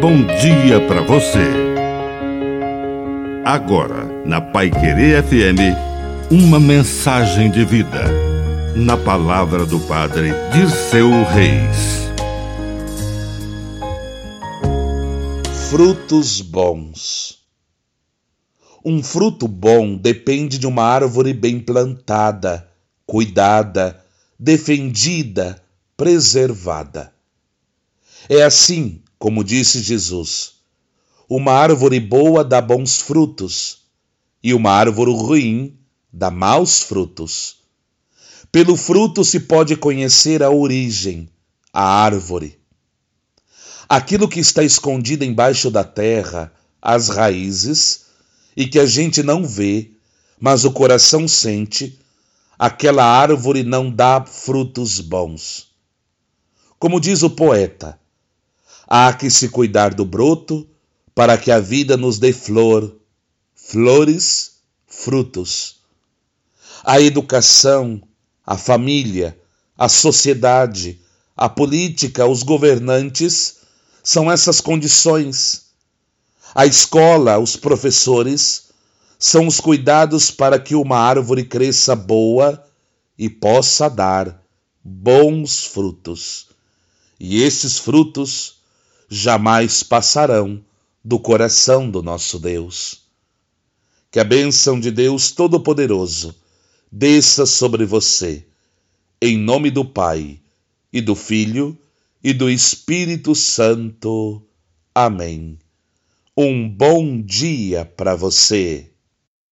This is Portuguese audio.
bom dia para você. Agora, na Pai Querer FM, uma mensagem de vida. Na palavra do Padre Dirceu Reis. Frutos bons. Um fruto bom depende de uma árvore bem plantada, cuidada, defendida, preservada. É assim como disse Jesus: uma árvore boa dá bons frutos, e uma árvore ruim dá maus frutos. Pelo fruto se pode conhecer a origem, a árvore. Aquilo que está escondido embaixo da terra, as raízes, e que a gente não vê, mas o coração sente, aquela árvore não dá frutos bons. Como diz o poeta, Há que se cuidar do broto para que a vida nos dê flor, flores, frutos. A educação, a família, a sociedade, a política, os governantes são essas condições. A escola, os professores, são os cuidados para que uma árvore cresça boa e possa dar bons frutos. E esses frutos jamais passarão do coração do nosso Deus. Que a bênção de Deus Todo-Poderoso desça sobre você, em nome do Pai, e do Filho, e do Espírito Santo. Amém. Um bom dia para você.